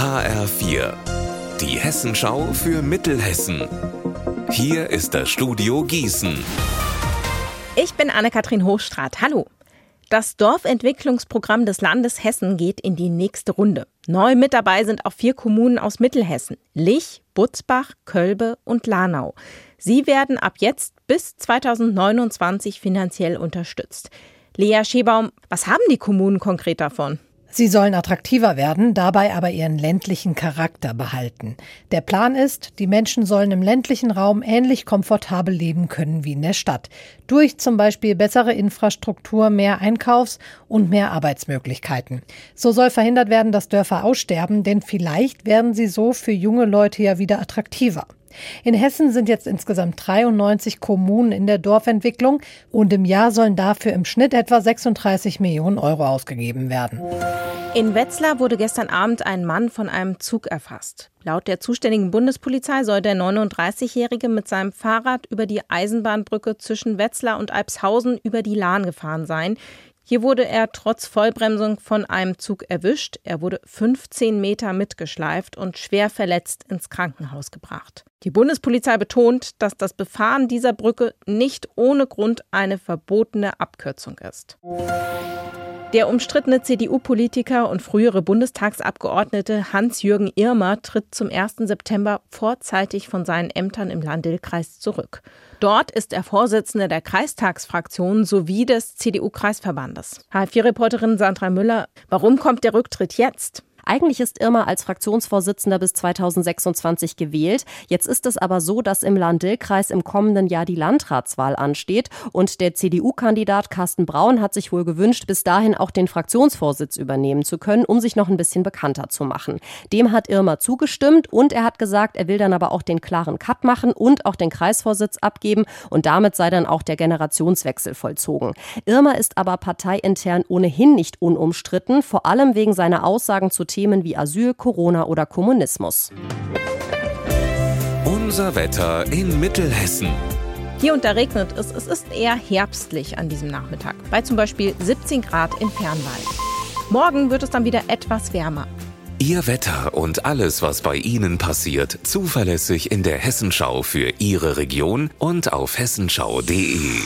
HR4, die Hessenschau für Mittelhessen. Hier ist das Studio Gießen. Ich bin Anne-Kathrin Hochstrat. Hallo. Das Dorfentwicklungsprogramm des Landes Hessen geht in die nächste Runde. Neu mit dabei sind auch vier Kommunen aus Mittelhessen. Lich, Butzbach, Kölbe und Lanau. Sie werden ab jetzt bis 2029 finanziell unterstützt. Lea Schebaum, was haben die Kommunen konkret davon? Sie sollen attraktiver werden, dabei aber ihren ländlichen Charakter behalten. Der Plan ist, die Menschen sollen im ländlichen Raum ähnlich komfortabel leben können wie in der Stadt. Durch zum Beispiel bessere Infrastruktur, mehr Einkaufs- und mehr Arbeitsmöglichkeiten. So soll verhindert werden, dass Dörfer aussterben, denn vielleicht werden sie so für junge Leute ja wieder attraktiver. In Hessen sind jetzt insgesamt 93 Kommunen in der Dorfentwicklung und im Jahr sollen dafür im Schnitt etwa 36 Millionen Euro ausgegeben werden. In Wetzlar wurde gestern Abend ein Mann von einem Zug erfasst. Laut der zuständigen Bundespolizei soll der 39-Jährige mit seinem Fahrrad über die Eisenbahnbrücke zwischen Wetzlar und Alpshausen über die Lahn gefahren sein. Hier wurde er trotz Vollbremsung von einem Zug erwischt. Er wurde 15 Meter mitgeschleift und schwer verletzt ins Krankenhaus gebracht. Die Bundespolizei betont, dass das Befahren dieser Brücke nicht ohne Grund eine verbotene Abkürzung ist. Der umstrittene CDU-Politiker und frühere Bundestagsabgeordnete Hans-Jürgen Irmer tritt zum 1. September vorzeitig von seinen Ämtern im Lahn-Dill-Kreis zurück. Dort ist er Vorsitzender der Kreistagsfraktion sowie des CDU-Kreisverbandes. HF4-Reporterin Sandra Müller, warum kommt der Rücktritt jetzt? Eigentlich ist Irma als Fraktionsvorsitzender bis 2026 gewählt. Jetzt ist es aber so, dass im Land-Dill-Kreis im kommenden Jahr die Landratswahl ansteht und der CDU-Kandidat Carsten Braun hat sich wohl gewünscht, bis dahin auch den Fraktionsvorsitz übernehmen zu können, um sich noch ein bisschen bekannter zu machen. Dem hat Irma zugestimmt und er hat gesagt, er will dann aber auch den klaren Cut machen und auch den Kreisvorsitz abgeben und damit sei dann auch der Generationswechsel vollzogen. Irma ist aber parteiintern ohnehin nicht unumstritten, vor allem wegen seiner Aussagen zu Themen wie Asyl, Corona oder Kommunismus. Unser Wetter in Mittelhessen. Hier und da regnet es. Es ist eher herbstlich an diesem Nachmittag, bei zum Beispiel 17 Grad in Fernwald. Morgen wird es dann wieder etwas wärmer. Ihr Wetter und alles, was bei Ihnen passiert, zuverlässig in der Hessenschau für Ihre Region und auf hessenschau.de.